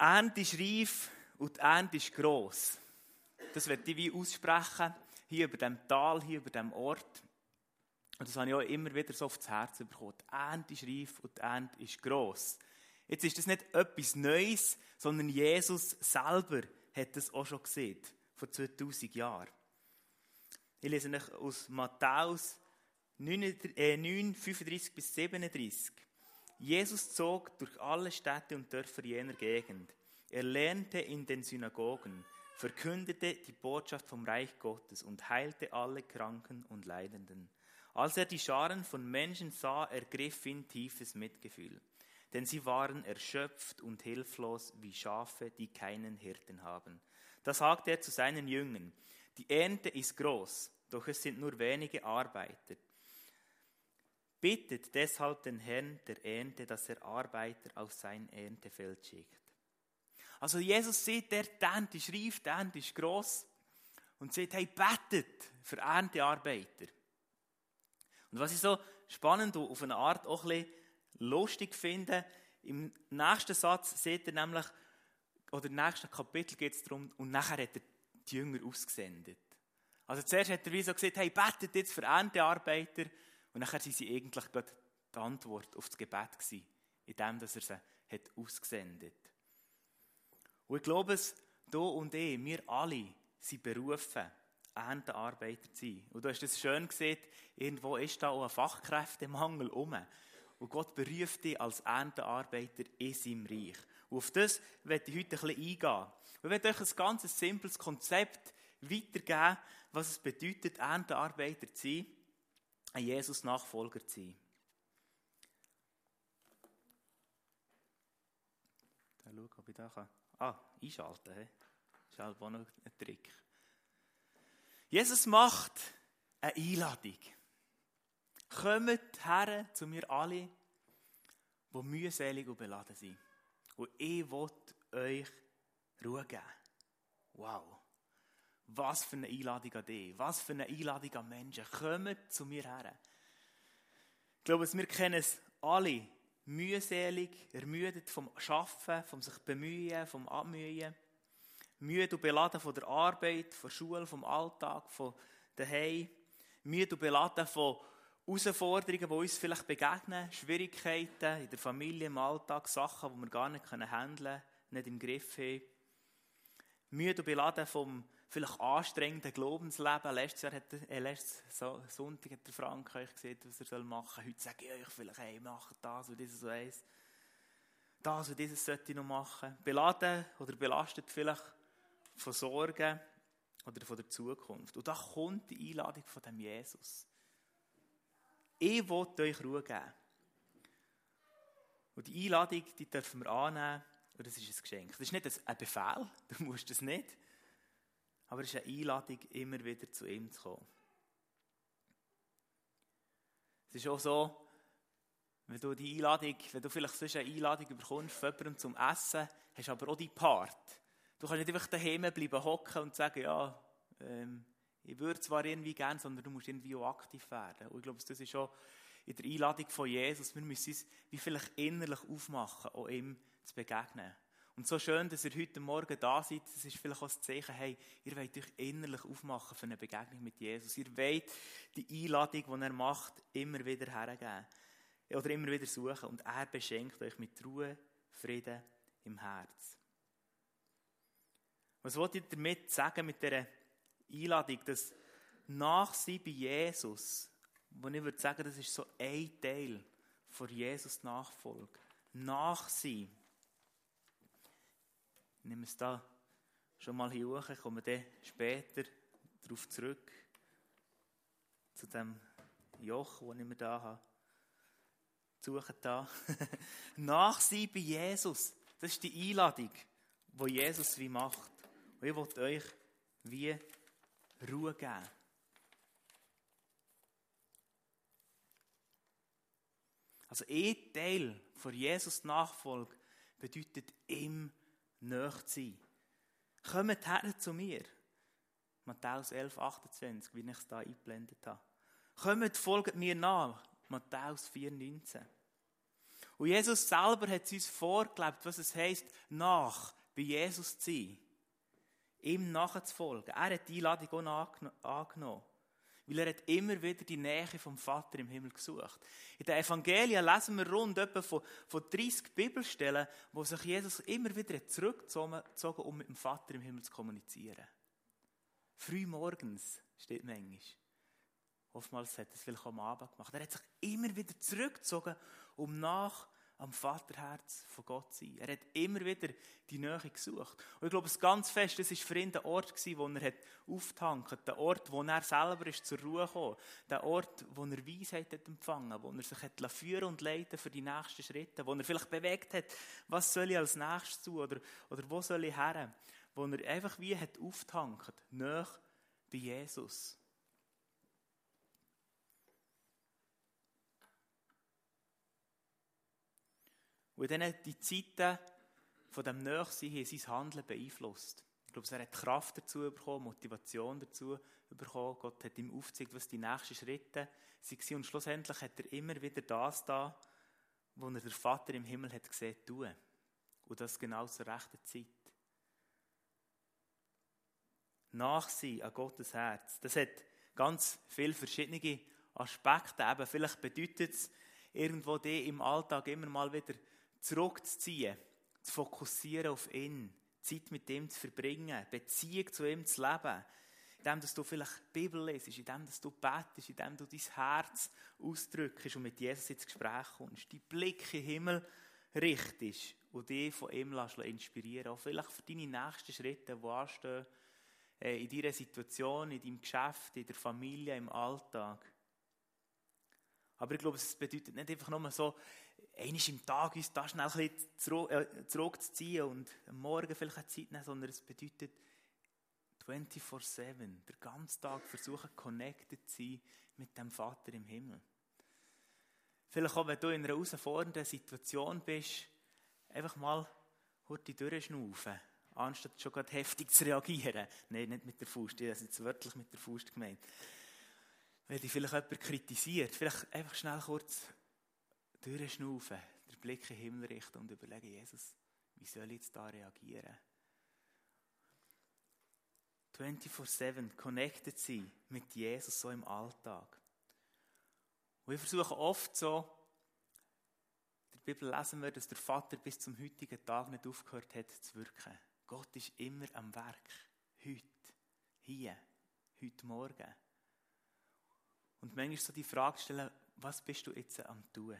Ernte ist reif und die Ernte ist gross. Das werde ich wie aussprechen, hier über dem Tal, hier über dem Ort. Und das habe ich auch immer wieder so aufs Herz bekommen. Die Ernte ist reif und die Ernte ist gross. Jetzt ist das nicht etwas Neues, sondern Jesus selber hat das auch schon gesehen, vor 2000 Jahren. Ich lese euch aus Matthäus 9, 9, 35 bis 37. Jesus zog durch alle Städte und Dörfer jener Gegend. Er lernte in den Synagogen, verkündete die Botschaft vom Reich Gottes und heilte alle Kranken und Leidenden. Als er die Scharen von Menschen sah, ergriff ihn tiefes Mitgefühl, denn sie waren erschöpft und hilflos wie Schafe, die keinen Hirten haben. Da sagte er zu seinen Jüngern, die Ernte ist groß, doch es sind nur wenige Arbeiter. Bittet deshalb den Herrn der Ernte, dass er Arbeiter auf sein Erntefeld schickt. Also Jesus sieht, der Ernte ist reif, der Ernte ist gross und sagt, hey, betet für Erntearbeiter. Und was ich so spannend und auf eine Art auch ein bisschen lustig finde, im nächsten Satz seht ihr nämlich, oder im nächsten Kapitel geht es darum, und nachher hat er die Jünger ausgesendet. Also zuerst hat er wie so gesagt, hey, betet jetzt für Erntearbeiter. Und nachher sind sie eigentlich gerade die Antwort auf das Gebet gewesen, indem er sie hat ausgesendet. Und ich glaube es, du und ich, wir alle sind berufen, Erntearbeiter zu sein. Und du hast es schön gesehen, irgendwo ist da auch ein Fachkräftemangel um. Und Gott beruft dich als Erntearbeiter in seinem Reich. Und auf das werde ich heute ein bisschen eingehen. Ich werde euch ein ganz simples Konzept weitergeben, was es bedeutet, Erntearbeiter zu sein, ein Jesus-Nachfolger zu sein. Dann schau, ob ich da kann. Ah, einschalten. He? Das ist auch noch ein Trick. Jesus macht eine Einladung. Kommt her zu mir alle, die mühselig und beladen sind. Und ich will euch Ruhe geben. Wow. Was für eine Einladung an dich. Was für eine Einladung an Menschen. Kommt zu mir her. Ich glaube, wir kennen es alle. Mühselig, ermüdet vom Schaffen, vom sich bemühen, vom Abmühen. Müde und beladen von der Arbeit, von der Schule, vom Alltag, von daheim. Müde und beladen von Herausforderungen, die uns vielleicht begegnen. Schwierigkeiten in der Familie, im Alltag, Sachen, die wir gar nicht handeln können, nicht im Griff haben. Müde und beladen vom vielleicht anstrengenden Glaubensleben. Letztes Jahr hat äh, letztes Sonntag hat der Frank euch gesehen, was er machen soll. Heute sage ich euch vielleicht, hey, macht das und dieses und eins. Das und dieses sollte ich noch machen. Beladen oder belastet vielleicht von Sorgen oder von der Zukunft. Und da kommt die Einladung von dem Jesus. Ich will euch Ruhe geben. Und die Einladung, die dürfen wir annehmen, und das ist ein Geschenk. Das ist nicht ein Befehl, du musst es nicht. Aber es ist eine Einladung, immer wieder zu ihm zu kommen. Es ist auch so, wenn du die Einladung, wenn du vielleicht sonst eine Einladung bekommst von jemandem zum Essen, hast du aber auch die Part. Du kannst nicht einfach daheim bleiben hocken und sagen, ja, ähm, ich würde zwar irgendwie gern, sondern du musst irgendwie auch aktiv werden. Und ich glaube, das ist schon in der Einladung von Jesus. Wir müssen uns wie vielleicht innerlich aufmachen, um ihm zu begegnen. Und so schön, dass ihr heute Morgen da seid, das ist vielleicht auch das Zeichen, hey, ihr wollt euch innerlich aufmachen für eine Begegnung mit Jesus. Ihr wollt die Einladung, die er macht, immer wieder hergeben. Oder immer wieder suchen. Und er beschenkt euch mit Ruhe, Frieden im Herz. Was wollt ihr damit sagen, mit dieser Einladung, dass nach sie bei Jesus, wo ich würde sagen, das ist so ein Teil von Jesus Nachfolge, nach sie ich nehme es da schon mal hier hoch, komme dann später darauf zurück, zu dem Joch, das ich mir da habe. Suchen da. Nach sie bei Jesus. Das ist die Einladung, die Jesus wie macht. Und ich will euch wie Ruhe geben. Also ein Teil von Jesus Nachfolge bedeutet im nahe zu sein. Kommt her zu mir. Matthäus 11, 28, wie ich es da eingeblendet habe. Kommt, folgt mir nach. Matthäus 4, 19. Und Jesus selber hat uns vorgelebt, was es heisst, nach bei Jesus zu sein. Ihm nachzufolgen. Er hat die Einladung auch angenommen. Weil er hat immer wieder die Nähe vom Vater im Himmel gesucht. In den Evangelien lesen wir rund etwa von, von 30 Bibelstellen, wo sich Jesus immer wieder zurückgezogen um mit dem Vater im Himmel zu kommunizieren. Früh morgens steht manchmal. Oftmals hat er es vielleicht am Abend gemacht. Er hat sich immer wieder zurückgezogen, um nach am Vaterherz von Gott sein. Er hat immer wieder die Nähe gesucht. Und ich glaube, es ganz fest, das war für ihn der Ort, wo er hat auftankt, der Ort, wo er selber ist zur Ruhe gekommen, der Ort, wo er Weisheit hat empfangen, wo er sich hat führen und leiten für die nächsten Schritte, wo er vielleicht bewegt hat, was soll ich als nächstes tun oder, oder wo soll ich her, wo er einfach wie hat auftankt, näher bei Jesus. Und dann die Zeiten von dem Nächsein haben sein Handeln beeinflusst. Ich glaube, er hat Kraft dazu bekommen, Motivation dazu bekommen. Gott hat ihm aufgezeigt, was die nächsten Schritte waren. Und schlussendlich hat er immer wieder das da, was er der Vater im Himmel hat gesehen, tun. Und das genau zur rechten Zeit. Nachsehen an Gottes Herz. Das hat ganz viele verschiedene Aspekte. Eben, vielleicht bedeutet es irgendwo die im Alltag immer mal wieder zurückzuziehen, zu fokussieren auf ihn, Zeit mit ihm zu verbringen, Beziehung zu ihm zu leben, indem du vielleicht die Bibel lesest, indem du betest, indem du dein Herz ausdrückst und mit Jesus ins Gespräch kommst, die Blick in den Himmel richtest und dich von ihm inspirieren auch vielleicht für deine nächsten Schritte, die anstehen, äh, in deiner Situation, in deinem Geschäft, in der Familie, im Alltag. Aber ich glaube, es bedeutet nicht einfach nur so, einmal im Tag uns da schnell ein bisschen äh, zurückzuziehen und am Morgen vielleicht eine Zeit nehmen, sondern es bedeutet 24-7, den ganzen Tag versuchen, connected zu sein mit dem Vater im Himmel. Vielleicht auch, wenn du in einer herausfordernden Situation bist, einfach mal kurz durchschnaufen, anstatt schon gerade heftig zu reagieren. Nein, nicht mit der Faust, ich habe jetzt wörtlich mit der Faust gemeint. Wenn dich vielleicht jemand kritisiert, vielleicht einfach schnell kurz durchschnaufen, den Blick in den Himmel richten und überlegen, Jesus, wie soll ich jetzt da reagieren? 24-7 connected sein mit Jesus so im Alltag. Und ich versuche oft so, in der Bibel lesen wir, dass der Vater bis zum heutigen Tag nicht aufgehört hat zu wirken. Gott ist immer am Werk. Heute, hier, heute Morgen. Und manchmal so die Frage stellen, was bist du jetzt am tun?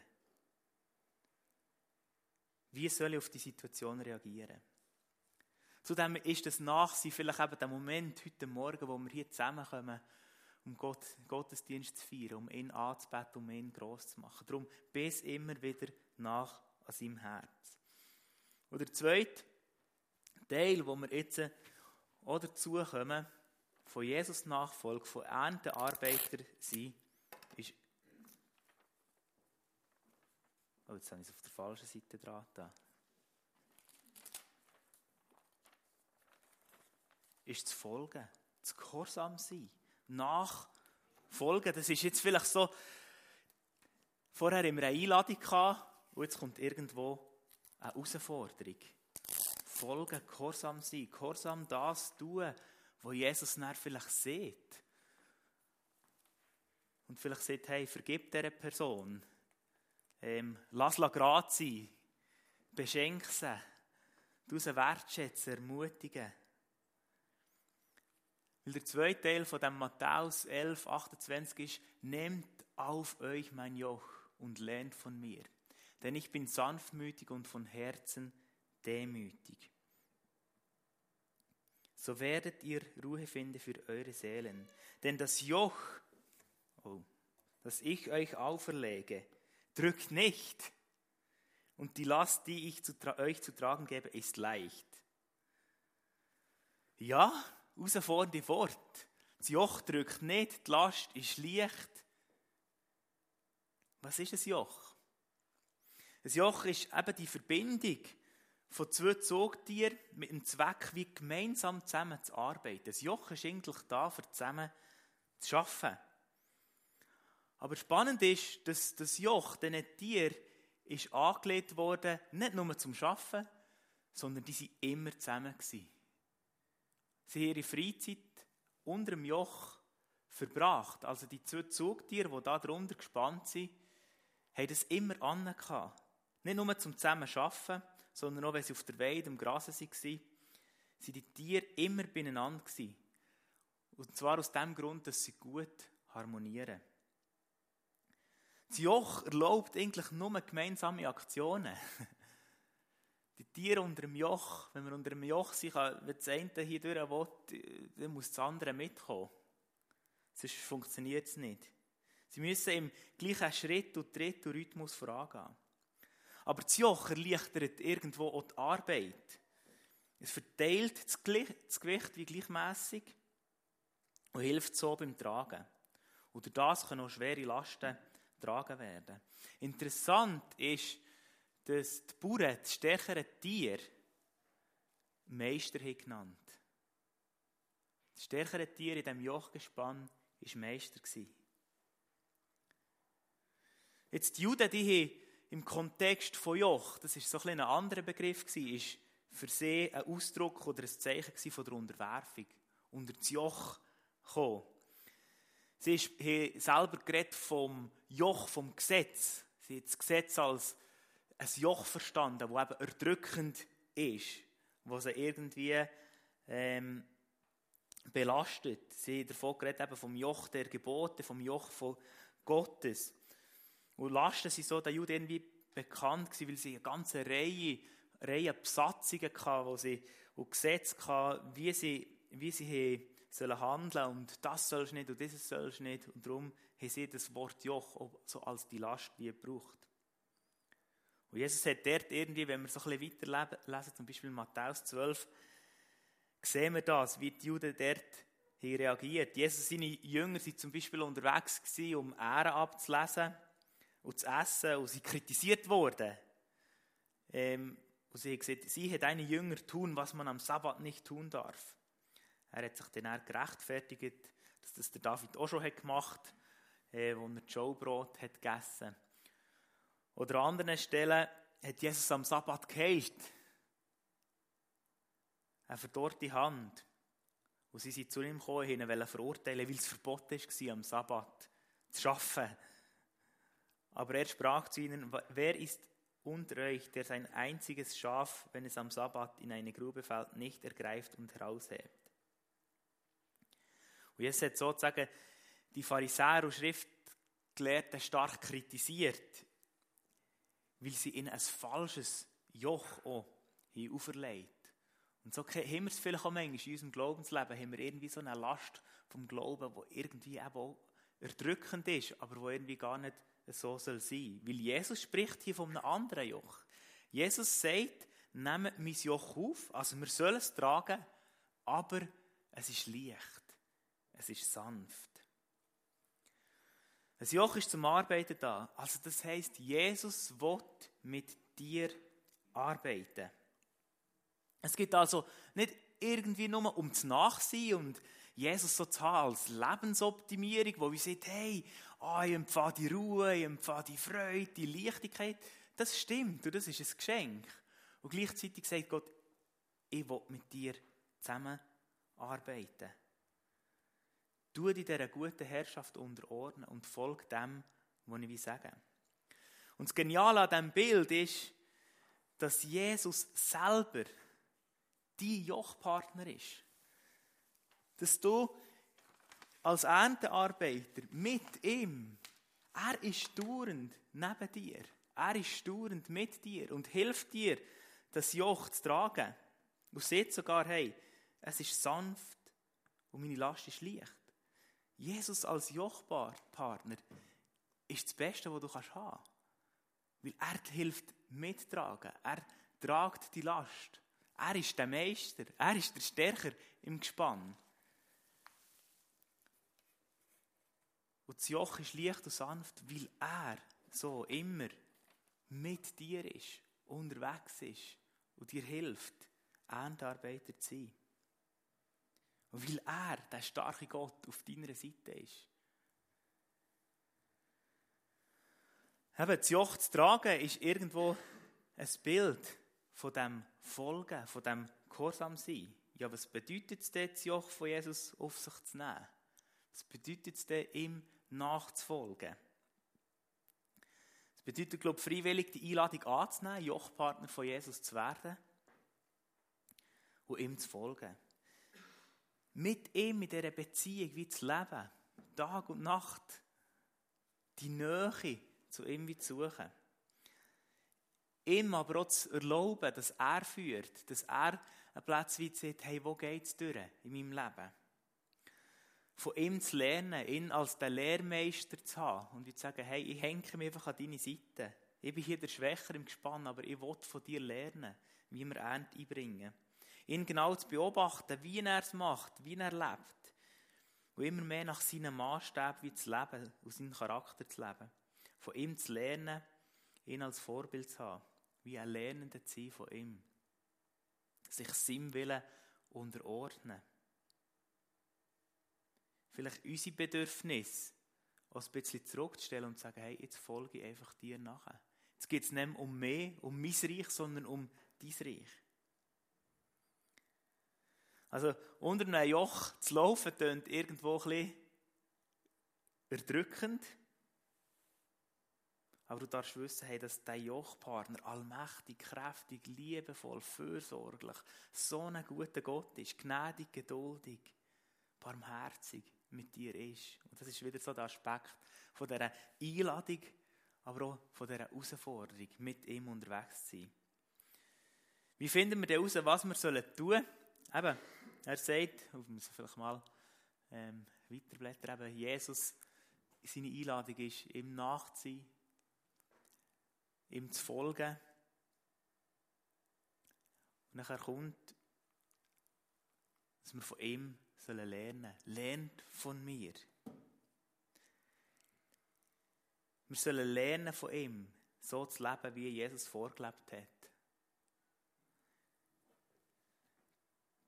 Wie soll ich auf die Situation reagieren? Zudem ist das Nachsehen vielleicht eben der Moment heute Morgen, wo wir hier zusammenkommen, um Gott, Gottesdienst zu feiern, um ihn anzubeten, um ihn gross zu machen. Darum bis immer wieder nach an seinem Herz. Und der zweite Teil, wo wir jetzt auch dazu von Jesus Nachfolge, von Erntearbeiter sein, Oh, jetzt habe ich es auf der falschen Seite dran. Da. Ist zu folgen, zu gehorsam sein, nachfolgen. Das ist jetzt vielleicht so, vorher haben wir eine Einladung gehabt und jetzt kommt irgendwo eine Herausforderung. Folgen, gehorsam sein, gehorsam das tun, was Jesus dann vielleicht sieht. Und vielleicht sagt, hey, vergib dieser Person ähm, lass la gerade sein. Beschenk sie. Du sie wertschätzen, ermutigen. Weil der zweite Teil von dem Matthäus 11, 28 ist, nehmt auf euch mein Joch und lernt von mir. Denn ich bin sanftmütig und von Herzen demütig. So werdet ihr Ruhe finden für eure Seelen. Denn das Joch, oh, das ich euch auferlege, drückt nicht. Und die Last, die ich zu euch zu tragen gebe, ist leicht. Ja, herausfordernde Wort. Das Joch drückt nicht, die Last ist leicht. Was ist ein Joch? Ein Joch ist eben die Verbindung von zwei Zugtieren mit dem Zweck, wie gemeinsam zusammen zu arbeiten. Das Joch ist eigentlich da, für zusammen zu arbeiten. Aber spannend ist, dass das Joch diesen Tier ist angelegt worden, nicht nur zum Schaffen, sondern die waren immer zusammen. Sie haben ihre Freizeit unter dem Joch verbracht. Also die zwei Zugtiere, die da drunter gespannt sind, haben das immer an. Nicht nur zum zusammen arbeiten, sondern auch, wenn sie auf der Weide im Gras waren, sind die Tiere immer beieinander. Und zwar aus dem Grund, dass sie gut harmonieren. Das Joch erlaubt eigentlich nur gemeinsame Aktionen. Die Tiere unter dem Joch, wenn wir unter dem Joch sind, wenn das eine hier durch will, dann muss das andere mitkommen. Sonst funktioniert es nicht. Sie müssen im gleichen Schritt und Tritt und Rhythmus vorangehen. Aber das Joch erleichtert irgendwo auch die Arbeit. Es verteilt das Gewicht wie gleichmäßig und hilft so beim Tragen. Und durch das können auch schwere Lasten getragen werden. Interessant ist, dass die Bauern das stärkere Tier Meister haben genannt. Das stärkere Tier in diesem Jochgespann war Meister. Jetzt die Juden, die haben im Kontext von Joch, das ist so ein, ein anderer Begriff ist für sie ein Ausdruck oder ein Zeichen von der Unterwerfung. Unter das Joch kommen. Sie haben selber geredet vom Joch, vom Gesetz. Sie haben das Gesetz als ein Joch verstanden, das eben erdrückend ist, was sie irgendwie ähm, belastet. Sie haben davon geredet, eben vom Joch der Gebote, vom Joch von Gottes. Und Lasten sind so den Juden irgendwie bekannt gewesen, weil sie eine ganze Reihe, Reihe Besatzungen hatten, wo sie und Gesetze hatten, wie sie, wie sie sollen handeln und das sollst du nicht und dieses sollst du nicht. Und darum haben sie das Wort Joch so als die Last wie gebraucht. Und Jesus hat dort irgendwie, wenn wir so ein bisschen weiterlesen, zum Beispiel Matthäus 12, sehen wir das, wie die Juden dort reagiert. Jesus seine Jünger sind zum Beispiel unterwegs gewesen, um Ähren abzulesen und zu essen und sie kritisiert worden. Ähm, und sie haben gesagt, sie hat eine Jünger tun, was man am Sabbat nicht tun darf. Er hat sich dann auch gerechtfertigt, dass das der David auch schon gemacht hat, äh, wo er Showbrot hat gegessen. Oder an anderen Stellen hat Jesus am Sabbat geheilt. Eine verdorrte Hand. Und sie sind zu ihm gekommen, ihn verurteilen, weil es verboten war, am Sabbat zu arbeiten. Aber er sprach zu ihnen, wer ist unter euch, der sein einziges Schaf, wenn es am Sabbat in eine Grube fällt, nicht ergreift und heraushebt? Und Jesus hat sozusagen die Pharisäer und Schriftgelehrten stark kritisiert, weil sie ihnen ein falsches Joch auch auferlegt Und so haben wir es vielleicht auch manchmal in unserem Glaubensleben, haben wir irgendwie so eine Last vom Glauben, die irgendwie eben auch erdrückend ist, aber wo irgendwie gar nicht so soll sein. Weil Jesus spricht hier von einem anderen Joch. Jesus sagt, nehmt mein Joch auf, also wir sollen es tragen, aber es ist leicht es ist sanft. Ein Joch ist zum Arbeiten da. Also das heißt, Jesus will mit dir arbeiten. Es geht also nicht irgendwie nur um das Nachsehen und Jesus so zu als Lebensoptimierung, wo wir sagen, hey, oh, ich empfehle die Ruhe, ich empfehle die Freude, die Leichtigkeit. Das stimmt und das ist ein Geschenk. Und gleichzeitig sagt Gott, ich will mit dir zusammenarbeiten. Tu dich dieser guten Herrschaft unterordnen und folg dem, was ich sagen will. Und das Geniale an diesem Bild ist, dass Jesus selber dein Jochpartner ist. Dass du als Erntearbeiter mit ihm, er ist dauernd neben dir. Er ist dauernd mit dir und hilft dir, das Joch zu tragen. Und sieht sogar, hey, es ist sanft und meine Last ist leicht. Jesus als Jochpartner ist das Beste, was du haben kannst. Weil er hilft mittragen. Er tragt die Last. Er ist der Meister. Er ist der Stärker im Gespann. Und das Joch ist leicht und sanft, weil er so immer mit dir ist, unterwegs ist und dir hilft, Erntearbeiter zu sein. Und weil er, der starke Gott, auf deiner Seite ist. Eben, das Joch zu tragen ist irgendwo ein Bild von dem Folgen, von dem Gehorsam sein. Ja, was bedeutet es denn, das Joch von Jesus auf sich zu nehmen? Was bedeutet es denn, ihm nachzufolgen? Es bedeutet, glaube ich, freiwillig die Einladung anzunehmen, Jochpartner von Jesus zu werden und ihm zu folgen. Mit ihm in dieser Beziehung wie zu leben, Tag und Nacht, die Nähe zu ihm wie zu suchen. Ihm aber auch zu erlauben, dass er führt, dass er einen Platz wie sieht, hey, wo geht es durch in meinem Leben? Von ihm zu lernen, ihn als den Lehrmeister zu haben und zu sagen, hey, ich hänge mich einfach an deine Seite. Ich bin hier der Schwächer im Gespann, aber ich will von dir lernen, wie wir Ernte einbringen. Ihn genau zu beobachten, wie er es macht, wie er lebt. Und immer mehr nach seinem Maßstab wie zu leben, aus seinem Charakter zu leben. Von ihm zu lernen, ihn als Vorbild zu haben. Wie ein Lernender zu sein von ihm. Sich seinem Willen unterordnen. Vielleicht unsere Bedürfnisse auch ein bisschen zurückzustellen und zu sagen, hey, jetzt folge ich einfach dir nachher. Jetzt geht es nicht um mehr, um mein Reich, sondern um dein Reich. Also unter einem Joch zu laufen, klingt irgendwo ein bisschen erdrückend. Aber du darfst wissen, hey, dass dein Jochpartner allmächtig, kräftig, liebevoll, fürsorglich, so ein guter Gott ist, gnädig, geduldig, barmherzig mit dir ist. Und das ist wieder so der Aspekt von dieser Einladung, aber auch von dieser Herausforderung, mit ihm unterwegs zu sein. Wie finden wir denn heraus, was wir tun sollen? Eben, er sagt, ich muss vielleicht mal ähm, weiterblättern, eben, Jesus, seine Einladung ist, ihm nachzuziehen, ihm zu folgen. Und nachher kommt, dass wir von ihm sollen lernen. Lernt von mir. Wir sollen lernen von ihm, so zu leben, wie Jesus vorgelebt hat.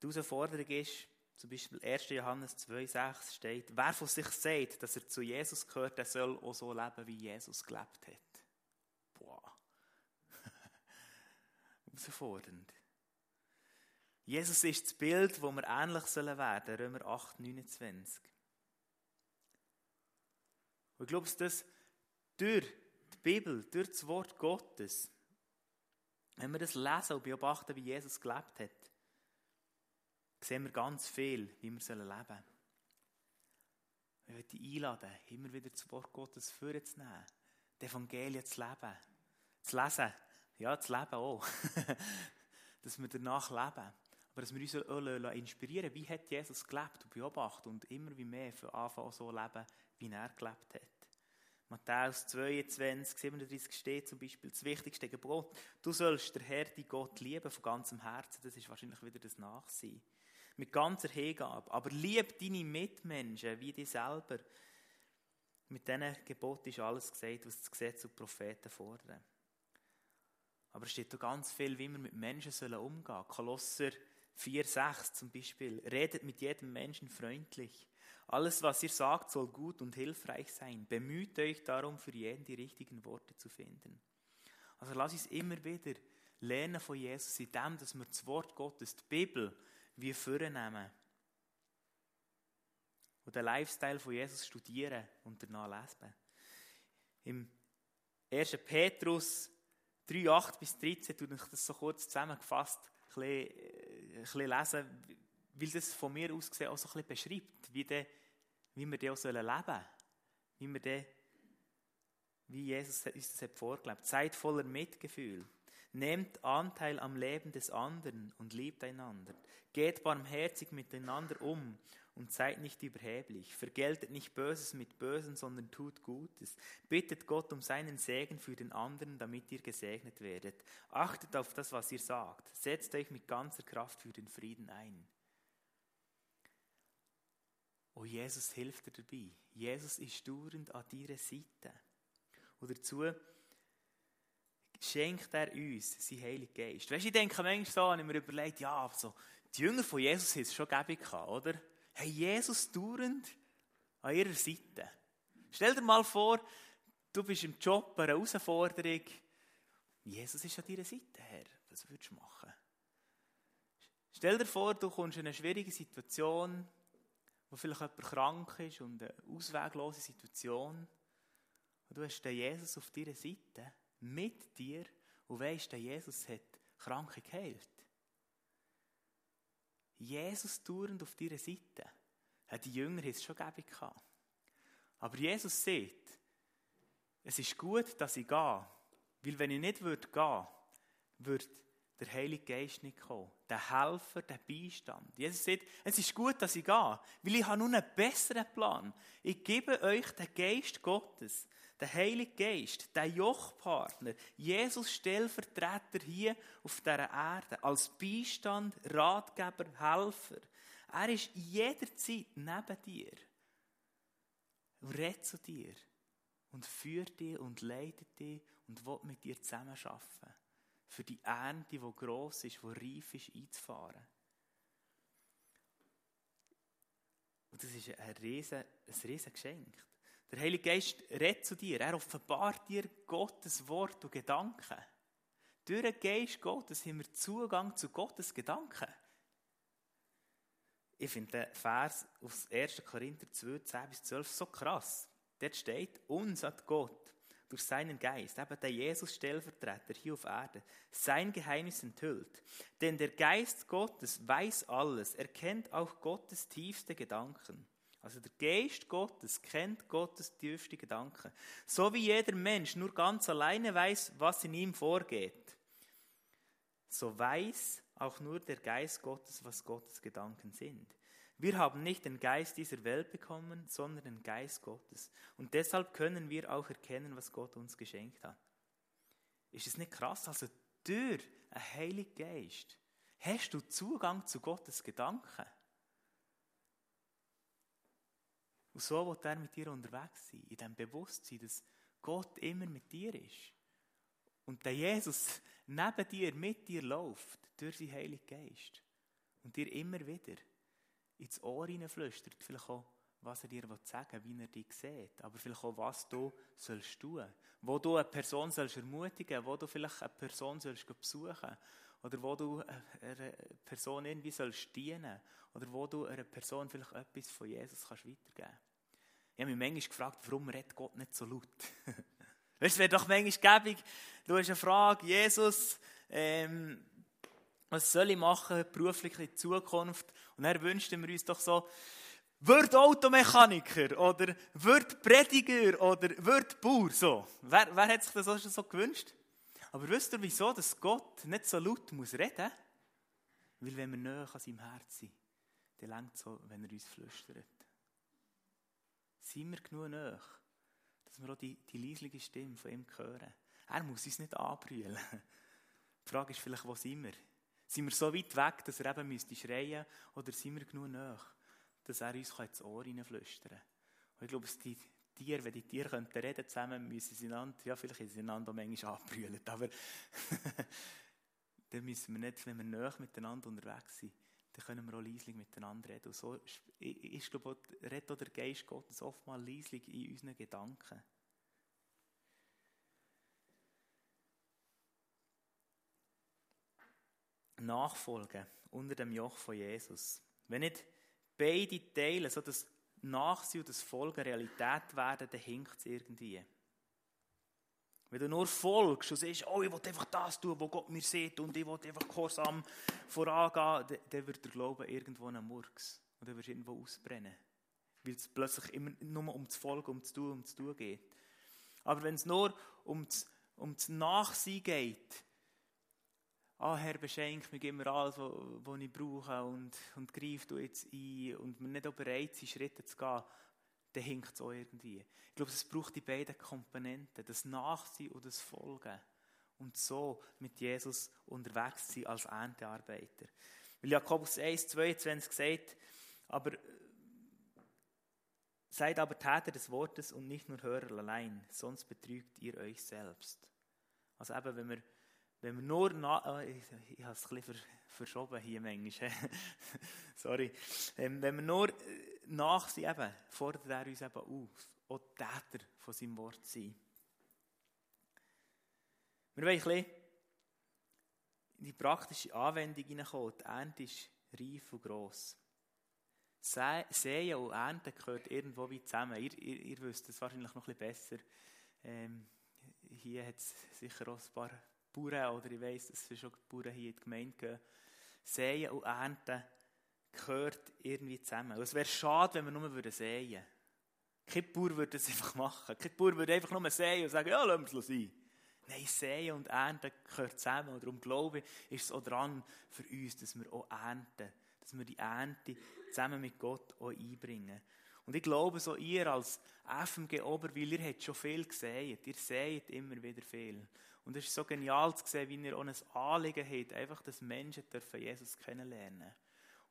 Die Herausforderung ist, zum Beispiel 1. Johannes 2,6 steht, wer von sich sagt, dass er zu Jesus gehört, der soll auch so leben, wie Jesus gelebt hat. Boah. Herausfordernd. Jesus ist das Bild, wo wir ähnlich sollen werden, Römer 8, 29. Und ich glaube, dass durch die Bibel, durch das Wort Gottes, wenn wir das lesen und beobachten, wie Jesus gelebt hat, sehen wir ganz viel, wie wir leben sollen. Wir wollen dich einladen, immer wieder das Wort Gottes vorzunehmen, die Evangelien zu leben, zu lesen, ja, zu leben auch, dass wir danach leben. Aber dass wir uns auch inspirieren wie hat Jesus gelebt und beobachten und immer wie mehr von Anfang an so leben, wie er gelebt hat. Matthäus 22, 37 steht zum Beispiel das wichtigste Gebot. Du sollst der Herr, die Gott lieben von ganzem Herzen. Das ist wahrscheinlich wieder das Nachsehen mit ganzer Hingabe. Aber lieb deine Mitmenschen wie dich selber. Mit diesen Gebot ist alles gesagt, was das Gesetz und die Propheten fordern. Aber es steht da ganz viel, wie wir mit Menschen umgehen sollen. Kolosser 4,6 zum Beispiel. Redet mit jedem Menschen freundlich. Alles, was ihr sagt, soll gut und hilfreich sein. Bemüht euch darum, für jeden die richtigen Worte zu finden. Also lass uns immer wieder lernen von Jesus, in dem, dass wir das Wort Gottes, die Bibel, wie vornehmen. Und den Lifestyle von Jesus studieren und danach lesen. Im 1. Petrus 3, 8 bis 13 tue ich das so kurz zusammengefasst ein bisschen, äh, bisschen lesen, weil das von mir aus gesehen auch so ein bisschen beschreibt, wie, de, wie wir das auch leben sollen. Wie wir de, wie Jesus uns das vorgelebt Seid voller Mitgefühl. Nehmt Anteil am Leben des anderen und liebt einander. Geht barmherzig miteinander um und seid nicht überheblich. Vergeltet nicht Böses mit Bösen, sondern tut Gutes. Bittet Gott um seinen Segen für den anderen, damit ihr gesegnet werdet. Achtet auf das, was ihr sagt. Setzt euch mit ganzer Kraft für den Frieden ein. Oh, Jesus hilft dir dabei. Jesus ist dauernd an deiner Seite. Und dazu schenkt er uns seinen Heiligen Geist. Weißt du, ich denke manchmal so, wenn ich mir überlegt, ja, so, die Jünger von Jesus haben es schon gehabt, oder? Hey, Jesus dauernd an ihrer Seite. Stell dir mal vor, du bist im Job eine Herausforderung. Jesus ist an deiner Seite, Herr. Was würdest du machen? Stell dir vor, du kommst in eine schwierige Situation, wo vielleicht jemand krank ist und eine ausweglose Situation. Und du hast den Jesus auf deiner Seite, mit dir, und weißt, der Jesus hat Kranke geheilt. Jesus dauernd auf deiner Seite. Die Jünger haben es schon gehabt. Aber Jesus sagt, es ist gut, dass ich gehe. Weil wenn ich nicht gehen würde, würde der Heilige Geist nicht kommen. Der Helfer, der Beistand. Jesus sagt, es ist gut, dass ich gehe, weil ich habe nun einen besseren Plan. Ich gebe euch den Geist Gottes, den Heiligen Geist, den Jochpartner, Jesus Stellvertreter hier auf dieser Erde, als Beistand, Ratgeber, Helfer. Er ist jederzeit neben dir redet zu dir und führt dich und leitet dich und will mit dir zusammenarbeiten für die Ernte, die gross ist, die reif ist, einzufahren. Und das ist ein riesen, ein Geschenk. Der Heilige Geist redet zu dir. Er offenbart dir Gottes Wort und Gedanken. Durch den Geist Gottes haben wir Zugang zu Gottes Gedanken. Ich finde den Vers aus 1. Korinther 2, 10 bis 12 so krass. Dort steht, uns hat Gott durch seinen Geist, eben der Jesus Stellvertreter hier auf Erde, sein Geheimnis enthüllt. Denn der Geist Gottes weiß alles, er kennt auch Gottes tiefste Gedanken. Also der Geist Gottes kennt Gottes tiefste Gedanken. So wie jeder Mensch nur ganz alleine weiß, was in ihm vorgeht, so weiß auch nur der Geist Gottes, was Gottes Gedanken sind. Wir haben nicht den Geist dieser Welt bekommen, sondern den Geist Gottes. Und deshalb können wir auch erkennen, was Gott uns geschenkt hat. Ist es nicht krass? Also durch einen Heiligen Geist hast du Zugang zu Gottes Gedanken. Und so wird er mit dir unterwegs sein, in dem Bewusstsein, dass Gott immer mit dir ist. Und der Jesus neben dir, mit dir läuft, durch seinen Heiligen Geist. Und dir immer wieder ins Ohr hineinflüstert, vielleicht auch, was er dir sagen will, wie er dich sieht, aber vielleicht auch, was du sollst tun. Wo du eine Person sollst ermutigen, wo du vielleicht eine Person sollst besuchen oder wo du einer Person irgendwie sollst dienen oder wo du einer Person vielleicht etwas von Jesus kannst weitergeben Ich habe mich manchmal gefragt, warum redet Gott nicht so laut? weißt, es wäre doch manchmal gäbig, du hast eine Frage, Jesus, ähm, was soll ich machen beruflich in Zukunft? Und er wünschte wir uns doch so, wird Automechaniker oder wird Prediger oder wird Bauer. So. Wer, wer hat sich das auch schon so gewünscht? Aber wisst ihr, wieso dass Gott nicht so laut muss reden muss? Weil wenn wir näher an seinem Herz sind, dann längt so, wenn er uns flüstert. Sind wir genug näher, dass wir auch die, die leisliche Stimme von ihm hören? Er muss uns nicht anbrüllen. Die Frage ist vielleicht, wo sind wir? Sind wir so weit weg, dass er eben müsste schreien oder sind wir genug nach, dass er uns ins Ohr hineinflüstern kann? Und ich glaube, die Tiere, wenn die Tiere könnten reden zusammen, müssen sie einander, ja, vielleicht sind sie einander manchmal anbrüllen, aber dann müssen wir nicht, wenn wir näher miteinander unterwegs sind, dann können wir auch leislich miteinander reden. Und so ist, ist glaube ich, redet der Geist Gottes oftmals leislich in unseren Gedanken. nachfolgen unter dem Joch von Jesus. Wenn nicht beide Teile, so das Nachsehen und das Folgen Realität werden, dann hinkt es irgendwie. Wenn du nur folgst und sagst, oh, ich will einfach das tun, was Gott mir sieht und ich will einfach gehorsam vorangehen, dann wird der Glaube irgendwo ein Murks. Und dann wirst du irgendwo ausbrennen. Weil es plötzlich immer nur um das Folgen, um das Tun, um das Tun geht. Aber wenn es nur um das, um das Nachsehen geht, ah Herr, beschenk mich immer alles, was ich brauche und, und greif du jetzt ein und wir nicht auch bereit sind, Schritte zu gehen, dann hinkt es auch irgendwie. Ich glaube, es braucht die beiden Komponenten, das Nachsehen und das Folgen. Und so mit Jesus unterwegs sein als Erntearbeiter. Weil Jakobus 1, 22 sagt, aber seid aber Täter des Wortes und nicht nur Hörer allein, sonst betrügt ihr euch selbst. Also eben, wenn wir wenn wir nur nach, oh, ich, ich habe es ein verschoben hier manchmal, sorry, ähm, wenn wir nur äh, nach sind, eben, fordert er uns eben auf, auch Täter von seinem Wort zu sein. Wir wollen ein bisschen in die praktische Anwendung hineinkommen. Die Ernte ist reif und gross. Säen und Ernten gehört irgendwo wie zusammen. Ihr, ihr, ihr wisst das wahrscheinlich noch ein bisschen besser. Ähm, hier hat es sicher auch ein paar Bauern, oder ich weiss, dass es schon Bauern hier in die Gemeinde gehen. Säen und Ernten gehört irgendwie zusammen. Und es wäre schade, wenn wir nur säen würden. Kein Bauer würde das einfach machen. Kein Bauer würde einfach nur säen und sagen, ja, lassen wir es sein. Nein, Säen und Ernten gehört zusammen. Und darum glaube ich, ist es auch dran für uns, dass wir auch ernten. Dass wir die Ernte zusammen mit Gott auch einbringen. Und ich glaube, so ihr als FMG Oberwil, ihr habt schon viel gesehen. Ihr seht immer wieder viel. Und es ist so genial zu sehen, wie ihr auch ein Anliegen habt, einfach, dass Menschen dürfen Jesus kennenlernen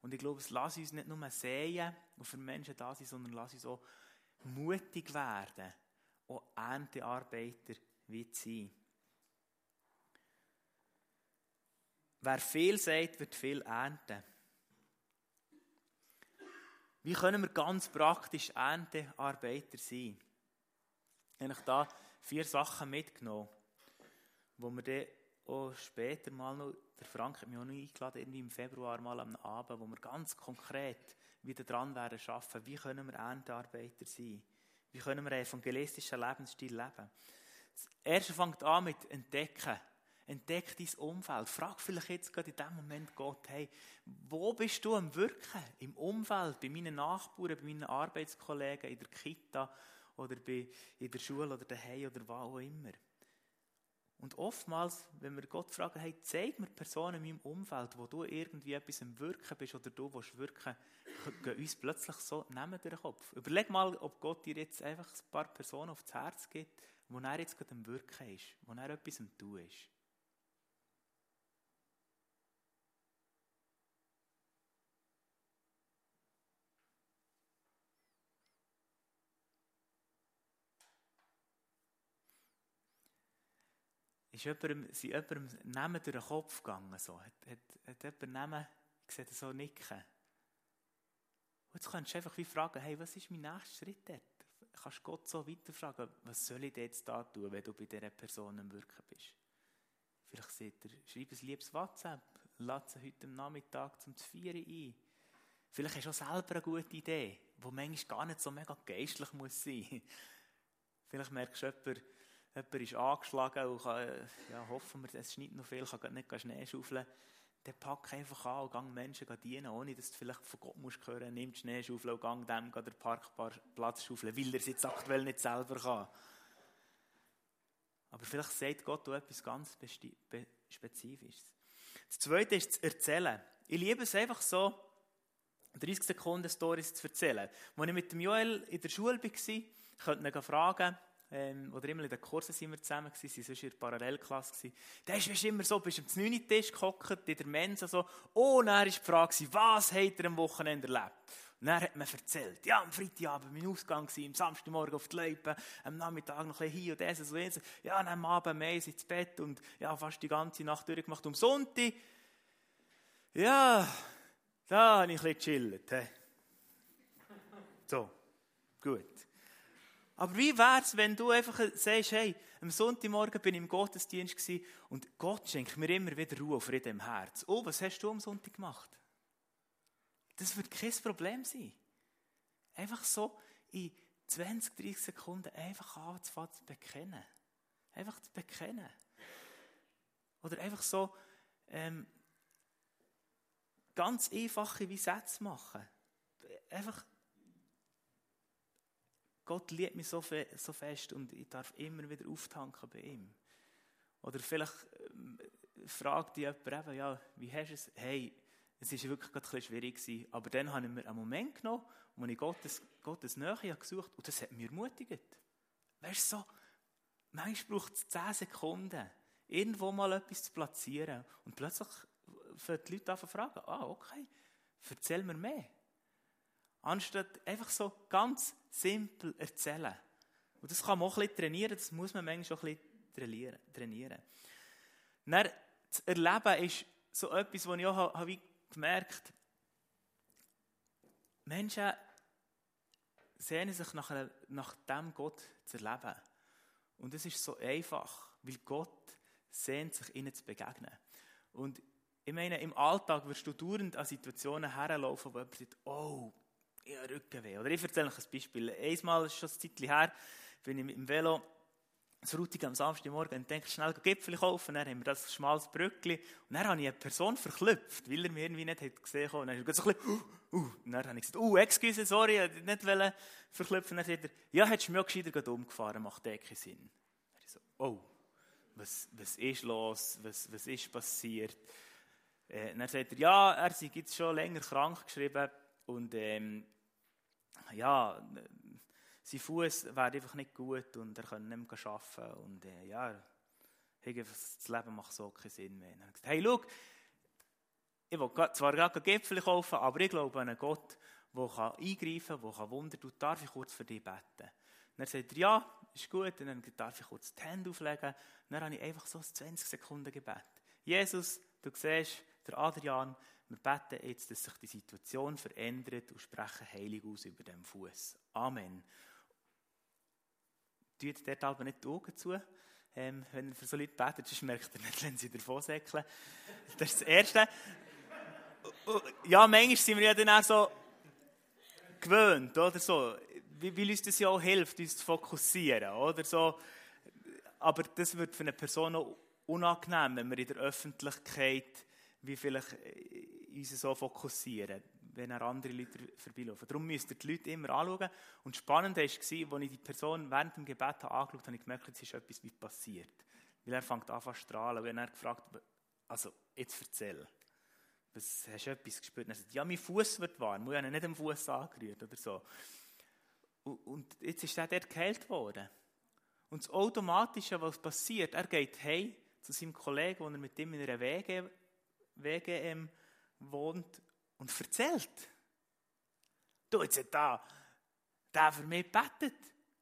Und ich glaube, es lässt uns nicht nur sehen und für Menschen da sein, sondern lass uns auch mutig werden, auch Erntearbeiter wie zu sein. Wer viel sagt, wird viel ernten. Wie können wir ganz praktisch Erntearbeiter sein? Ich habe da vier Sachen mitgenommen, wo wir dann auch später mal noch, der Frank hat mich auch noch eingeladen, irgendwie im Februar mal am Abend, wo wir ganz konkret wieder dran werden schaffen, wie können wir Erntearbeiter sein? Wie können wir einen evangelistischen Lebensstil leben? Das erste fängt an mit Entdecken. Entdeck dein Umfeld. Frag vielleicht jetzt gerade in dem Moment Gott, hey, wo bist du am Wirken? Im Umfeld, bei meinen Nachbarn, bei meinen Arbeitskollegen, in der Kita oder bei, in der Schule oder daheim oder wo auch immer. Und oftmals, wenn wir Gott fragen, hey, zeig mir Personen in meinem Umfeld, wo du irgendwie etwas am Wirken bist oder du willst wirken, gehen uns plötzlich so durch den Kopf. Überleg mal, ob Gott dir jetzt einfach ein paar Personen aufs Herz gibt, wo er jetzt gerade am Wirken ist, wo er etwas am Tun ist. Ist jemandem, sind jemandem Namen den Kopf gegangen. So. Hat, hat, hat jemand Namen, sehe so nicken. Und jetzt kannst du einfach wie fragen, hey, was ist mein nächster Schritt dort? Kannst du Gott so weiterfragen, was soll ich jetzt da tun, wenn du bei dieser Person am Wirken bist? Vielleicht sagt er, schreib ein liebes WhatsApp, lade sie heute am Nachmittag zum Feiern ein. Vielleicht hast du auch selber eine gute Idee, die manchmal gar nicht so mega geistlich muss sein. Vielleicht merkst du jemanden, jemand ist angeschlagen und kann, ja, hoffen wir, es schneit noch viel, kann nicht Schnee schaufeln, dann pack einfach an und gang Menschen dienen, ohne dass du vielleicht von Gott musst hören, nimm die Schneeschaufel und gang dem den Parkplatz schaufeln, weil er es jetzt aktuell nicht selber kann. Aber vielleicht sagt Gott auch etwas ganz Spezifisches. Das Zweite ist das Erzählen. Ich liebe es einfach so, 30 Sekunden Stories zu erzählen. Als ich mit dem Joel in der Schule war, konnte ich ihn fragen, ähm, oder immer in den Kursen sind wir zusammen gewesen, sie sonst in der Parallelklasse gewesen. Da ist immer so, bist am 9. Tisch gehockt, in der Mensa so, oh, und dann war die Frage, was habt ihr am Wochenende erlebt? Und dann hat man erzählt, ja, am Freitagabend mein Ausgang gewesen, am Samstagmorgen auf die Leipe, am Nachmittag noch ein bisschen hier und das, so das. Ja, dann am Abend mehr ins Bett und ja, fast die ganze Nacht durchgemacht. Um Sonntag, ja, da habe ich ein bisschen gechillt. He. So, gut. Aber wie wäre es, wenn du einfach sagst, hey, am Sonntagmorgen bin ich im Gottesdienst gewesen und Gott schenkt mir immer wieder Ruhe und Frieden im Herz. Oh, was hast du am Sonntag gemacht? Das wird kein Problem sein. Einfach so in 20, 30 Sekunden einfach anzufangen zu bekennen. Einfach zu bekennen. Oder einfach so ähm, ganz einfache wie Sätze machen. Einfach Gott liebt mich so, fe so fest und ich darf immer wieder auftanken bei ihm. Oder vielleicht äh, fragt dich jemand eben, ja, wie hast du es? Hey, es war wirklich ein schwierig gewesen, aber dann habe ich mir einen Moment genommen, wo ich Gottes, Gottes Nähe gesucht und das hat mich ermutigt. Weißt du, so, manchmal braucht es 10 Sekunden, irgendwo mal etwas zu platzieren und plötzlich fangen die Leute an zu fragen, ah, okay, erzähl mir mehr. Anstatt einfach so ganz simpel erzählen. Und das kann man auch ein bisschen trainieren, das muss man manchmal auch ein bisschen trainieren. Dann, das Erleben ist so etwas, was ich auch habe gemerkt habe. Menschen sehnen sich nach, nach dem Gott zu erleben. Und es ist so einfach, weil Gott sehnt sich ihnen zu begegnen. Und ich meine, im Alltag wirst du dauernd an Situationen herlaufen, wo jemand sagt, oh, habe Rückenweh. Oder ich erzähle euch ein Beispiel. Einmal, schon ein Zeitchen her, bin ich mit dem Velo das Routing am Samstagmorgen und denke, schnell Gipfel kaufen. Dann haben wir das schmales Brückli. Und dann habe ich eine Person verklüpft, weil er mich irgendwie nicht hat gesehen hat. Und dann so ein bisschen, uh, uh. Und dann habe ich gesagt, uh, excuse, sorry, ich nicht verklüpfen. Und dann sagt er, ja, hättest du mir auch gescheiter umgefahren, macht eh keinen Sinn. Dann ich so, oh, was, was ist los? Was, was ist passiert? Äh, dann sagt er, ja, er sei jetzt schon länger krank geschrieben und ähm, ja, sein Fuß wäre einfach nicht gut und er könnte nicht mehr arbeiten und äh, ja, das Leben macht so keinen Sinn mehr. Dann gesagt, hey, schau, ich will zwar gerade Gipfel kaufen, aber ich glaube an einen Gott, der eingreifen kann, der Wunder tut. Darf ich kurz für dich beten? Und er sagt, ja, ist gut. Und dann darf ich kurz die Hände auflegen. Und dann habe ich einfach so ein 20 Sekunden Gebet. Jesus, du siehst, der Adrian, wir beten jetzt, dass sich die Situation verändert und sprechen heilig aus über dem Fuß. Amen tut dort aber nicht die Augen zu, ähm, wenn ihr für so Leute betet, sonst merkt ihr nicht, wenn sie davon säckeln. Das ist das Erste. Ja, manchmal sind wir ja dann auch so gewöhnt, oder so, weil uns das ja auch hilft, uns zu fokussieren, oder so. Aber das wird für eine Person auch unangenehm, wenn wir in der Öffentlichkeit wie vielleicht äh, uns so fokussieren wenn er andere Leute vorbeilaufen. Darum müsst ihr die Leute immer anschauen. Und spannend war, als ich die Person während dem Gebet angeschaut habe, habe ich gemerkt, es ist etwas wie passiert. Weil er fängt an zu strahlen. Und er gefragt, also, jetzt erzähl. Was, hast du etwas gespürt? Und er sagt, ja, mein Fuß wird warm. Ich habe ihn nicht am Fuß angerührt oder so. Und jetzt ist er dort geheilt worden. Und das Automatische, was passiert, er geht hey zu seinem Kollegen, wo er mit ihm in einer Wege, WGM wohnt und erzählt. Du, jetzt hat da, der für mich gebetet.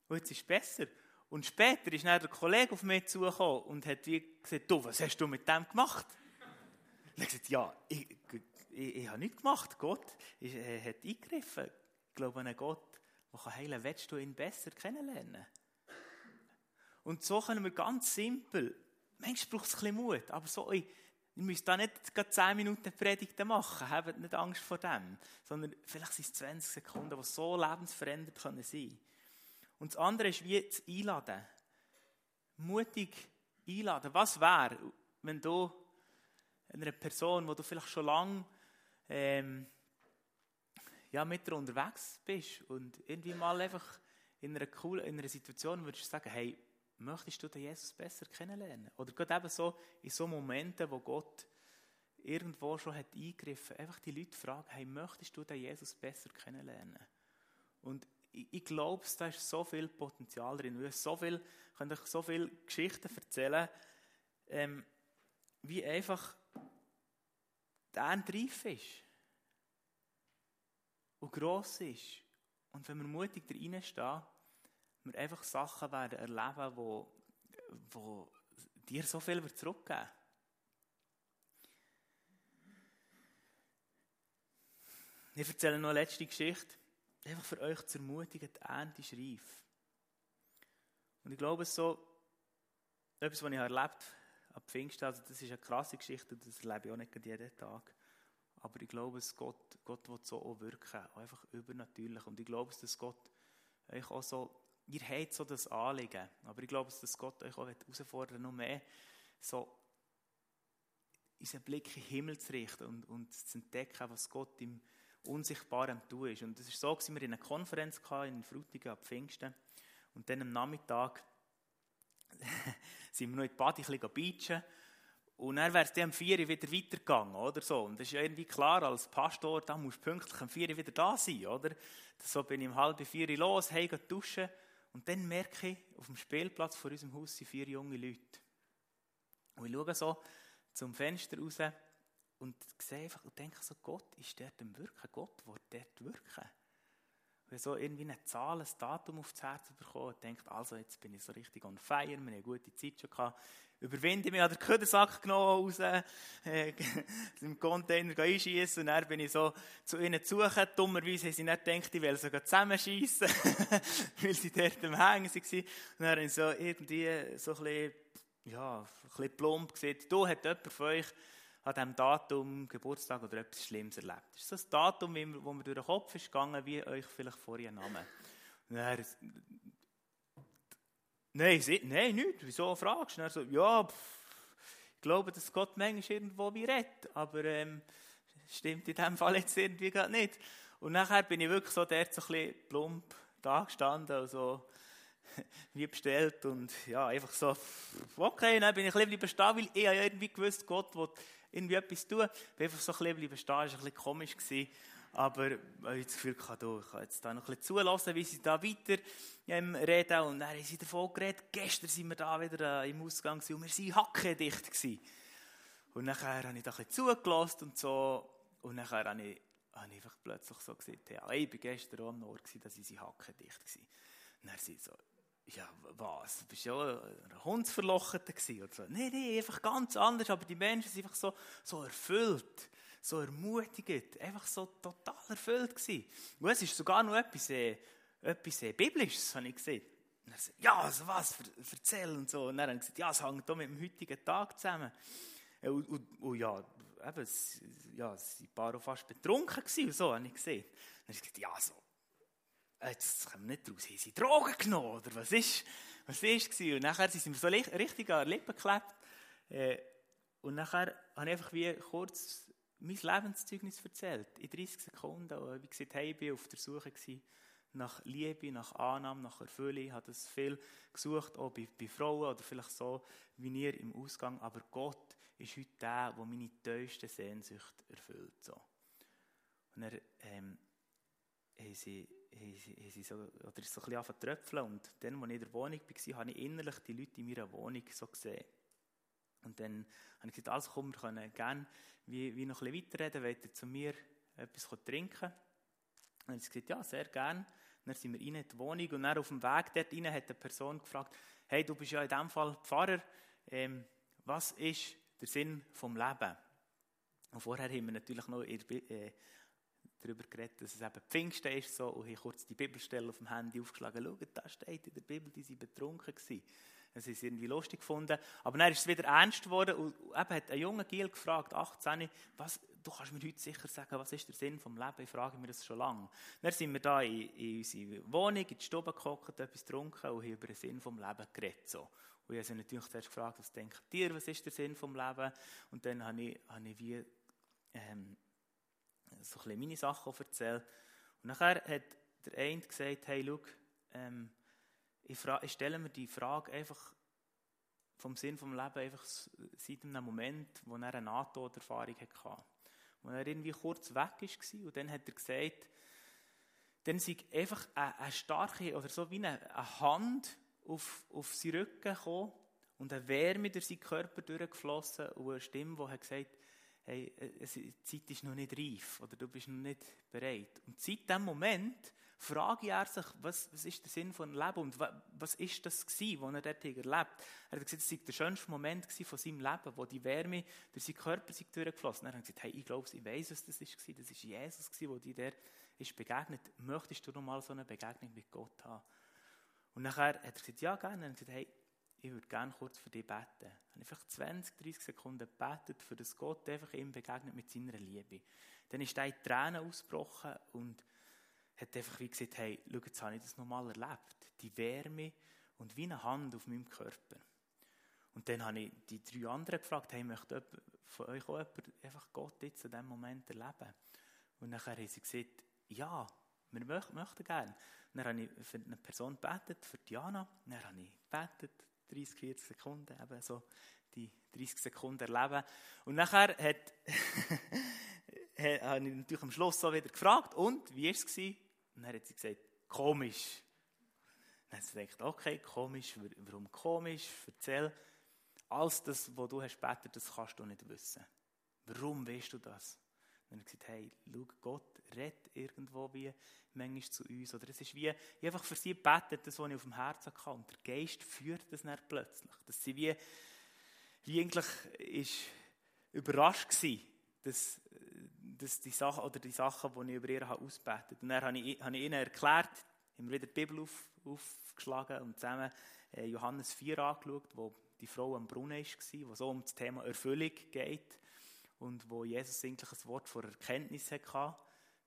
Und jetzt ist es besser. Und später ist dann der Kollege auf mich zugekommen und hat wie gesagt, du, was hast du mit dem gemacht? Und er hat gesagt, ja, ich, ich, ich habe nichts gemacht. Gott ist, er hat eingegriffen. Ich glaube an einen Gott, der kann heilen Willst du ihn besser kennenlernen? Und so können wir ganz simpel, manchmal braucht es ein bisschen Mut, aber so in Ihr müsst da nicht gerade 10 Minuten Predigten machen, habt nicht Angst vor dem, sondern vielleicht sind es 20 Sekunden, die so lebensverändert können sein. Und das andere ist wie das Einladen. Mutig einladen. Was wäre, wenn du einer Person, wo du vielleicht schon lange ähm, ja, mit dir unterwegs bist und irgendwie mal einfach in einer, coolen, in einer Situation würdest sagen, hey, möchtest du den Jesus besser kennenlernen? Oder gerade eben so in so Momenten, wo Gott irgendwo schon hat eingegriffen, einfach die Leute fragen, hey, möchtest du den Jesus besser kennenlernen? Und ich, ich glaube, da ist so viel Potenzial drin. Wir so viel, können euch so viele Geschichten erzählen, ähm, wie einfach der reif ist und gross ist. Und wenn wir mutig da reinstehen, wir einfach Sachen werden erleben, wo, wo dir so viel wird zurückgeben Ich erzähle noch eine letzte Geschichte. Einfach für euch zu ermutigen, die Ernte ist reif. Und ich glaube, so etwas, was ich erlebt habe ab Pfingsten, also das ist eine krasse Geschichte, das erlebe ich auch nicht jeden Tag. Aber ich glaube, dass Gott, Gott will so auch wirken, einfach übernatürlich. Und ich glaube, dass Gott euch auch so ihr habt so das Anliegen. Aber ich glaube, dass Gott euch auch herausfordern noch mehr so unseren Blick in den Himmel zu richten und, und zu entdecken, was Gott im Unsichtbaren tun ist. Und das ist so, dass wir in einer Konferenz in Frutigen ab Pfingsten und dann am Nachmittag sind wir noch in die Bade ein bisschen beachen und dann wäre es dann um 4 Uhr wieder weitergegangen, oder so. Und das ist ja irgendwie klar, als Pastor, da musst du pünktlich um 4 Uhr wieder da sein, oder? So bin ich um halb 4 Uhr los, heim duschen und dann merke ich, auf dem Spielplatz vor unserem Haus sind vier junge Leute. Und ich schaue so zum Fenster raus und sehe einfach und denke so, Gott ist dort am Wirken, Gott wird dort wirken. Und ich so irgendwie eine Zahl, ein Datum aufs Herz bekommen und denke, also jetzt bin ich so richtig on fire, wir haben eine gute Zeit schon gehabt überwinde mich, an den Ködersack genommen, raus, äh, im Container einschießen und dann bin ich so zu ihnen suchen. Dummerweise haben sie nicht gedacht, ich will sogar zusammenschießen, weil sie dort am Hängen waren. Und dann habe ich so irgendwie so ein bisschen, ja, ein bisschen plump gesagt, du hat jemand von euch an diesem Datum Geburtstag oder etwas Schlimmes erlebt. Das ist das Datum, wo mir durch den Kopf ist gegangen, wie euch vielleicht vorher Name. Dann, nein, sie, nein, nicht. Wieso fragst du? so, ja, pff, ich glaube, dass Gott manchmal irgendwo wie redet, aber ähm, stimmt in diesem Fall jetzt irgendwie gerade nicht. Und nachher bin ich wirklich so dort so ein bisschen plump da gestanden, also wie bestellt und ja, einfach so, okay, dann bin ich ein bisschen stehen, weil ich ja irgendwie gewusst, Gott will irgendwie etwas tun. Ich bin einfach so ein bisschen stehen, das war ein bisschen komisch. Gewesen. Aber ich habe das Gefühl, ich kann jetzt da noch ein bisschen zulassen, wie sie da weiter ähm, reden. Und dann haben sie davon geredet, gestern sind wir da wieder äh, im Ausgang und wir waren hackendicht. Gewesen. Und nachher habe ich da ein bisschen zugelassen und so. Und nachher habe ich, habe ich einfach plötzlich so gesagt, ja, ich war gestern auch am Nord, dass sie hackendicht waren. Und dann sind so, ja, was? Du bist ja ein Hundsverlocheter gewesen oder so. Nein, nein, einfach ganz anders. Aber die Menschen sind einfach so, so erfüllt, so ermutigend, einfach so total erfüllt gewesen. Und es ist sogar noch etwas, äh, etwas äh, Biblisches, habe ich gesehen. Und er sagt, ja, also was, erzähl und so. Und dann haben sie gesagt, ja, es hängt hier mit dem heutigen Tag zusammen. Äh, und, und, und ja, eben, es, ja, sie waren ein paar fast betrunken gewesen und so, habe ich gesehen. Und dann haben sie gesagt, ja, so jetzt kommen wir nicht raus, haben sie Drogen genommen, oder was ist, was ist Und nachher sind wir so richtig an Lippen geklebt. Äh, und nachher habe ich einfach wie kurz mein Lebenszeugnis erzählt, in 30 Sekunden. Und wie gesagt, hey, ich war auf der Suche nach Liebe, nach Annahme, nach Erfüllung. Ich habe das viel gesucht, auch bei, bei Frauen oder vielleicht so wie ihr im Ausgang. Aber Gott ist heute der, der meine tiefste Sehnsucht erfüllt. So. Und er ähm, haben sie haben sie so, oder ist so ein bisschen tröpfeln und dann, als ich in der Wohnung war, habe ich innerlich die Leute in meiner Wohnung so gesehen. Und dann habe ich gesagt, also komm, wir können gerne wie, wie noch ein bisschen weiterreden, wollt ihr zu mir etwas trinken? Und ich gesagt, ja, sehr gerne. Dann sind wir rein in die Wohnung und dann auf dem Weg dort rein hat eine Person gefragt, hey, du bist ja in diesem Fall Pfarrer, ähm, was ist der Sinn vom Leben? Und vorher haben wir natürlich noch äh, darüber geredet, dass es eben Pfingsten ist so, und ich kurz die Bibelstelle auf dem Handy aufgeschlagen. Schaut, da steht in der Bibel, die sind betrunken gewesen. Das ist irgendwie lustig gefunden. Aber dann ist es wieder ernst geworden und eben hat ein junger Giel gefragt, 18, was, du kannst mir heute sicher sagen, was ist der Sinn vom Leben? Ich frage mir das schon lange. Dann sind wir da in, in unsere Wohnung, in die Stube gekocht, etwas getrunken und haben über den Sinn vom Leben geredet. So. Und ich habe sie natürlich zuerst gefragt, was denkt ihr, was ist der Sinn vom Leben? Und dann habe ich, habe ich wie, ähm, so ein meine Sachen erzählt. Und nachher hat der eine gesagt, hey, schau, ähm, ich, ich stelle mir die Frage einfach vom Sinn vom Leben einfach seit einem Moment, wo er eine NATO-Erfahrung hatte. Wo er irgendwie kurz weg war und dann hat er gesagt, dann sei einfach eine, eine, starke, oder so wie eine, eine Hand auf, auf seinen Rücken gekommen und eine Wärme durch seinen Körper durchgeflossen und eine Stimme, die hat gesagt hey, die Zeit ist noch nicht reif oder du bist noch nicht bereit. Und seit diesem Moment frage er sich, was, was ist der Sinn von Leben und was ist das gewesen, was er dort erlebt Er hat gesagt, es war der schönste Moment von seinem Leben, wo die Wärme durch seinen Körper sich durchgeflossen ist. Er hat gesagt, hey, ich glaube, ich weiß, was das war. Das war Jesus, der dir der ist begegnet. Möchtest du noch mal so eine Begegnung mit Gott haben? Und nachher hat er gesagt, ja, gerne. Er hat gesagt, hey, ich würde gerne kurz für dich beten. Ich habe einfach 20, 30 Sekunden gebetet, für das Gott einfach ihm begegnet mit seiner Liebe. Dann ist er in Tränen ausgebrochen und hat einfach wie gesagt, hey, schau, jetzt habe ich das nochmal erlebt. Die Wärme und wie eine Hand auf meinem Körper. Und dann habe ich die drei anderen gefragt, hey, möchte von euch auch jemand einfach Gott jetzt in diesem Moment erleben? Und nachher haben sie gesagt, ja, wir möchten gerne. Dann habe ich für eine Person gebetet, für Diana. Dann habe ich gebetet, 30, 40 Sekunden, eben so die 30 Sekunden erleben. Und nachher hat, habe ich natürlich am Schluss so wieder gefragt, und, wie war es? Und dann hat sie gesagt, komisch. Dann hat sie gedacht, okay, komisch, warum komisch? Erzähl. Alles das, was du hast betet, das kannst du nicht wissen. Warum weißt du das? Und dann hat gesagt, hey, schau, Gott redet irgendwo wie manchmal zu uns. Oder es ist wie, ich einfach für sie betet, das, was ich auf dem Herzen kann. Und der Geist führt das dann plötzlich. Dass sie wie, wie eigentlich ist überrascht war, dass, dass die Sachen, oder die Sachen, die ich über ihr habe ausbetet. Und dann habe ich, habe ich ihnen erklärt, haben wir wieder die Bibel auf, aufgeschlagen und zusammen äh, Johannes 4 angeschaut, wo die Frau am Brunnen war, wo so um das Thema Erfüllung geht und wo Jesus eigentlich ein Wort vor Erkenntnis hatte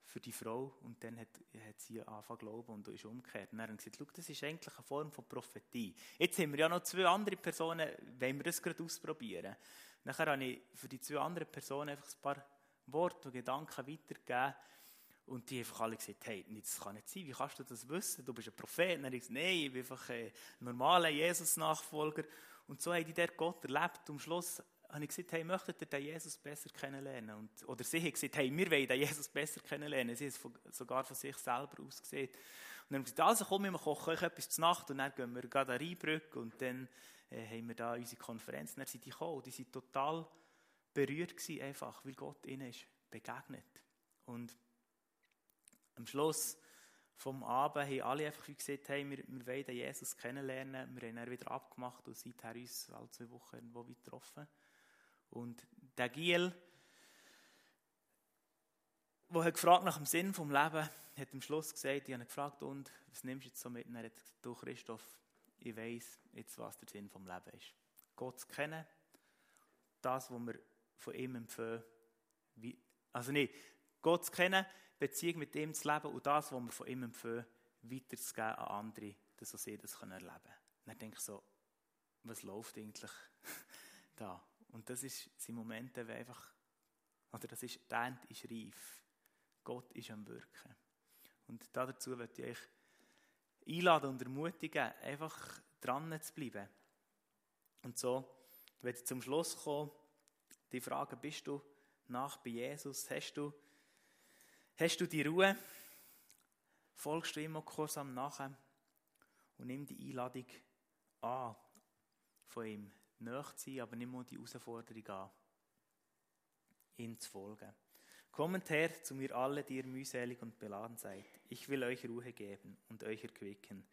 für die Frau und dann hat, hat sie angefangen zu glauben und ist umgekehrt. Und dann haben gesagt, das ist eigentlich eine Form von Prophetie. Jetzt haben wir ja noch zwei andere Personen, wenn wir das gerade ausprobieren. Nachher habe ich für die zwei anderen Personen einfach ein paar Worte und Gedanken weitergegeben und die einfach alle gesagt, hey, das kann nicht sein, wie kannst du das wissen? Du bist ein Prophet. Und ich gesagt, nein, ich bin einfach ein normaler Jesus-Nachfolger. Und so haben die dort Gott erlebt. Und am Schluss habe ich gesagt, hey, möchtet ihr den Jesus besser kennenlernen? Und, oder sie haben gesagt, hey, wir wollen den Jesus besser kennenlernen. Sie haben es sogar von sich selber aus gesehen. Und dann haben sie gesagt, also komm, wir kochen euch etwas zur Nacht und dann gehen wir gerade an Rheinbrücke und dann äh, haben wir da unsere Konferenz. Und dann sind die gekommen. Die waren total berührt gewesen, einfach, weil Gott ihnen ist begegnet. Und am Schluss vom Abend haben alle einfach gesagt, hey, wir, wir wollen Jesus kennenlernen. Wir haben ihn wieder abgemacht und seither uns alle zwei Wochen irgendwo wieder getroffen. Und der Giel, der hat gefragt nach dem Sinn vom Leben, hat am Schluss gesagt, ich habe gefragt, und was nimmst du jetzt so mit? Und er hat gesagt, du Christoph, ich weiß jetzt, was der Sinn vom Leben ist. Gott zu kennen, das, was wir von ihm empfehlen, also nicht, Gott zu kennen, Beziehung mit ihm zu leben und das, was wir von ihm empfehlen, weiterzugeben an andere, dass sie das erleben können. dann denke ich so, was läuft eigentlich da? Und das ist, sind Momente, wo einfach, oder das ist, die Ernte ist reif. Gott ist am Wirken. Und dazu möchte ich euch einladen und ermutigen, einfach dran zu bleiben. Und so, wenn ich zum Schluss komme, die Frage, bist du nach bei Jesus? Hast du Hast du die Ruhe? Folgst du immer kursam nachher und nimm die Einladung an, von ihm nach zu sein, aber nimm mal die Herausforderung an, ihm zu folgen. Kommt her zu mir alle, die ihr mühselig und beladen seid. Ich will euch Ruhe geben und euch erquicken.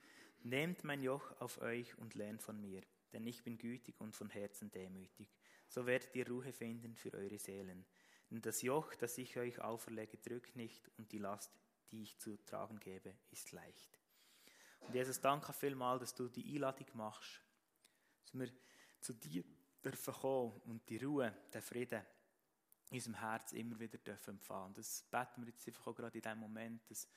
Nehmt mein Joch auf euch und lernt von mir, denn ich bin gütig und von Herzen demütig. So werdet ihr Ruhe finden für eure Seelen. Denn das Joch, das ich euch auferlege, drückt nicht und die Last, die ich zu tragen gebe, ist leicht. Und Jesus, danke vielmal, dass du die Einladung machst, dass wir zu dir dürfen kommen und die Ruhe, den Frieden in unserem Herz immer wieder dürfen empfangen. Das beten wir jetzt einfach auch gerade in dem Moment, dass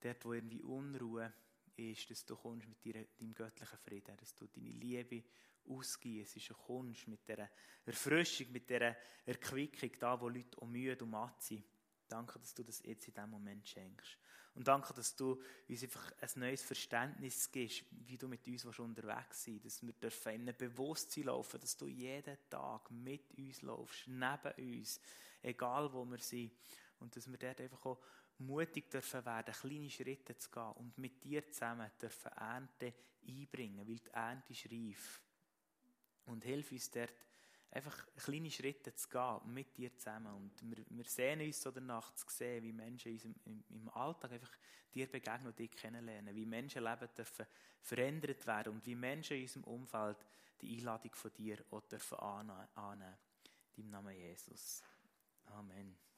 dort, wo irgendwie Unruhe ist, dass du kommst mit deinem göttlichen Frieden, dass du deine Liebe ausgießt, und kommst mit dieser Erfrischung, mit dieser Erquickung, da wo Leute auch müde und matt sind. Danke, dass du das jetzt in diesem Moment schenkst. Und danke, dass du uns einfach ein neues Verständnis gibst, wie du mit uns unterwegs sein dass wir dürfen in einem Bewusstsein laufen, dass du jeden Tag mit uns laufst, neben uns, egal wo wir sind. Und dass wir dort einfach auch mutig dürfen werden, kleine Schritte zu gehen und mit dir zusammen dürfen Ernte einbringen, weil die Ernte ist reif. Und hilf uns dort, einfach kleine Schritte zu gehen mit dir zusammen. Und wir, wir sehen uns so danach zu sehen, wie Menschen in im, im Alltag einfach dir begegnen und dich kennenlernen, wie Menschenleben dürfen verändert werden und wie Menschen in unserem Umfeld die Einladung von dir auch dürfen annehmen. In deinem Namen Jesus. Amen.